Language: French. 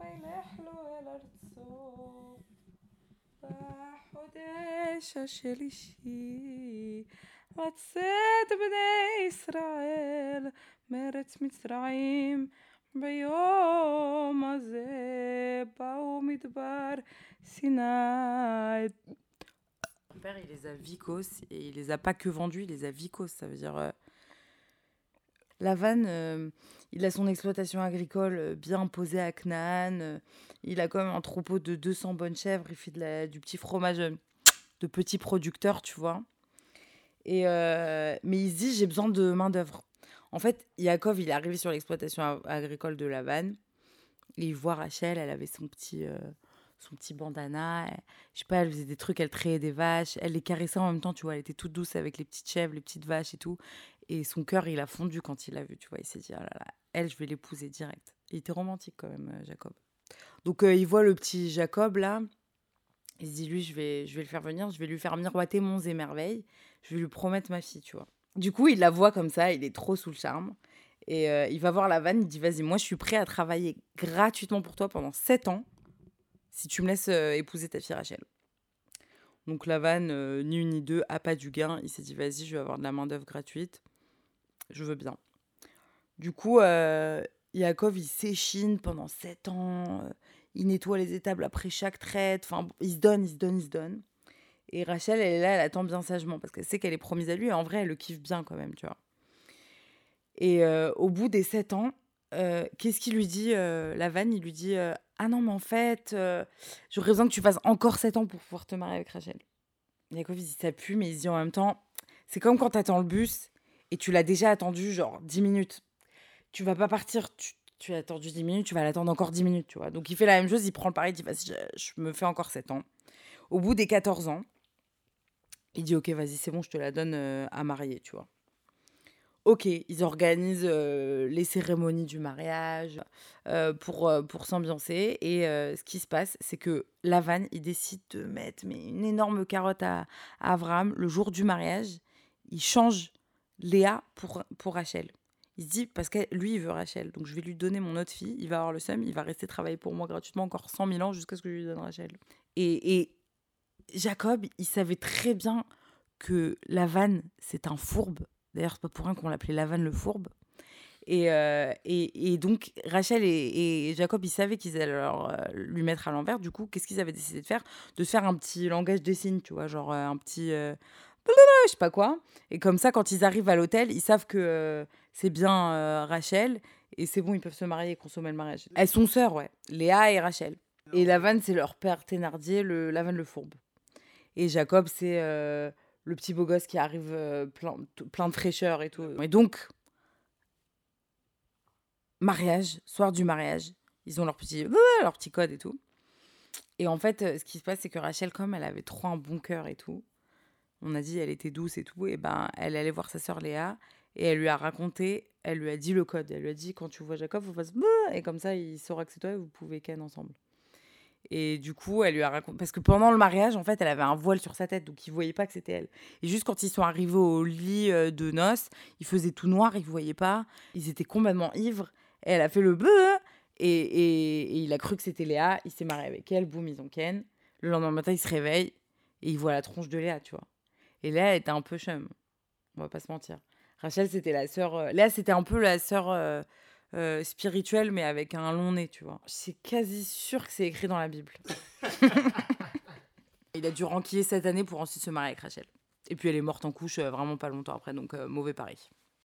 וילך לו אל ארצו. בחודש השלישי לצאת בני ישראל מארץ מצרים ביום הזה באו מדבר סיני. Mon père, il les a vicos et il les a pas que vendus, il les a vicos. Ça veut dire. euh, La vanne, euh, il a son exploitation agricole euh, bien posée à Canaan. euh, il a quand même un troupeau de 200 bonnes chèvres. Il fait du petit fromage de petits producteurs, tu vois. Et, mais il se dit j'ai besoin de main-d'œuvre. En fait, Yaakov, il est arrivé sur l'exploitation agricole de la vanne. Et il voit Rachel, elle avait son petit, son petit bandana. elle- je sais pas, elle faisait des trucs, elle trayait des vaches. Elle les caressait en même temps, tu vois. Elle était toute douce avec les petites chèvres, les petites vaches et tout. Et son cœur, il a fondu quand il l'a vu, tu vois. Il s'est dit, ah là là, elle, je vais l'épouser direct. Il était romantique quand même, euh, Jacob. Donc, euh, il voit le petit Jacob là. Il se dit, lui, je vais, je vais le faire venir, je vais lui faire miroiter monts et merveilles. Je vais lui promettre ma fille, tu vois. Du coup, il la voit comme ça, il est trop sous le charme. Et euh, il va voir la vanne, il dit, vas-y, moi, je suis prêt à travailler gratuitement pour toi pendant 7 ans si tu me laisses euh, épouser ta fille Rachel. Donc la vanne, euh, ni une ni deux, a pas du gain. Il s'est dit, vas-y, je vais avoir de la main-d'œuvre gratuite. Je veux bien. Du coup, euh, Yaakov, il s'échine pendant sept ans. euh, il nettoie les étables après chaque traite. Enfin, il se donne, il se donne, il se donne. Et Rachel, elle est là, elle attend bien sagement parce qu'elle sait qu'elle est promise à lui. Et en vrai, elle le kiffe bien quand même, tu vois. Et au bout des sept ans, euh, qu'est-ce qu'il lui dit, euh, la vanne? Il lui dit euh, Ah non, mais en fait, euh, j'aurais besoin que tu fasses encore sept ans pour pouvoir te marier avec Rachel. Yaakov, il dit Ça pue, mais il dit en même temps C'est comme quand t'attends le bus et tu l'as déjà attendu genre 10 minutes. Tu vas pas partir, tu, tu as attendu 10 minutes, tu vas l'attendre encore 10 minutes, tu vois. Donc il fait la même chose, il prend le pari, il dit Vas-y, je, je me fais encore 7 ans. Au bout des 14 ans, il dit Ok, vas-y, c'est bon, je te la donne à marier, tu vois. Ok, ils organisent les cérémonies du mariage pour, pour s'ambiancer. Et ce qui se passe, c'est que Lavan, il décide de mettre mais, une énorme carotte à, Abraham le jour du mariage. Il change Léa pour, pour Rachel. Il se dit, parce que lui, il veut Rachel. Donc je vais lui donner mon autre fille. Il va avoir le seum. Il va rester travailler pour moi gratuitement encore 100 000 ans jusqu'à ce que je lui donne Rachel. Et, et Jacob, il savait très bien que Lavan, c'est un fourbe. D'ailleurs, c'est pas pour rien qu'on l'appelait Lavan le fourbe. Et, euh, et, et donc, Rachel et, Jacob, ils savaient qu'ils allaient leur, euh, lui mettre à l'envers. Du coup, qu'est-ce qu'ils avaient décidé de faire? De se faire un petit langage des signes, tu vois, genre euh, un petit. je sais pas quoi. Et comme ça, quand ils arrivent à l'hôtel, ils savent que c'est bien Rachel. Et c'est bon, ils peuvent se marier et consommer le mariage. Elles sont sœurs, ouais. Léa et Rachel. Et Lavan, c'est leur père Thénardier, le Lavan le fourbe. Et Jacob, c'est le petit beau gosse qui arrive euh, plein, plein de fraîcheur et tout. Et donc, mariage, soir du mariage, ils ont leur petit, leur petit code et tout. Et en fait, euh, ce qui se passe, c'est que Rachel, comme elle avait trop un bon cœur et tout, on a dit elle était douce et tout, et ben elle allait voir sa sœur Léa et elle lui a raconté, elle lui a dit le code. Elle lui a dit quand tu vois Jacob, faut faire et comme ça il saura que c'est toi et vous pouvez ken ensemble. Et du coup, elle lui a raconté. Parce que pendant le mariage, en fait, elle avait un voile sur sa tête, donc il voyait pas que c'était elle. Et juste quand ils sont arrivés au lit euh, de noces, il faisait tout noir, ils voyaient pas. Ils étaient complètement ivres. Et elle a fait le beuh et, il a cru que c'était Léa. Il s'est marié avec elle, boum, ils ont ken. Le lendemain matin, il se réveille et il voit la tronche de Léa, tu vois. Et Léa, était un peu chum. On va pas se mentir. Rachel, c'était la sœur. euh, Léa, c'était un peu la sœur. euh, euh, spirituelle, mais avec un long nez, tu vois. C'est quasi sûr que c'est écrit dans la Bible. Il a dû ranquiller cette année pour ensuite se marier avec Rachel. Et puis elle est morte en couche euh, vraiment pas longtemps après, donc euh, mauvais pari.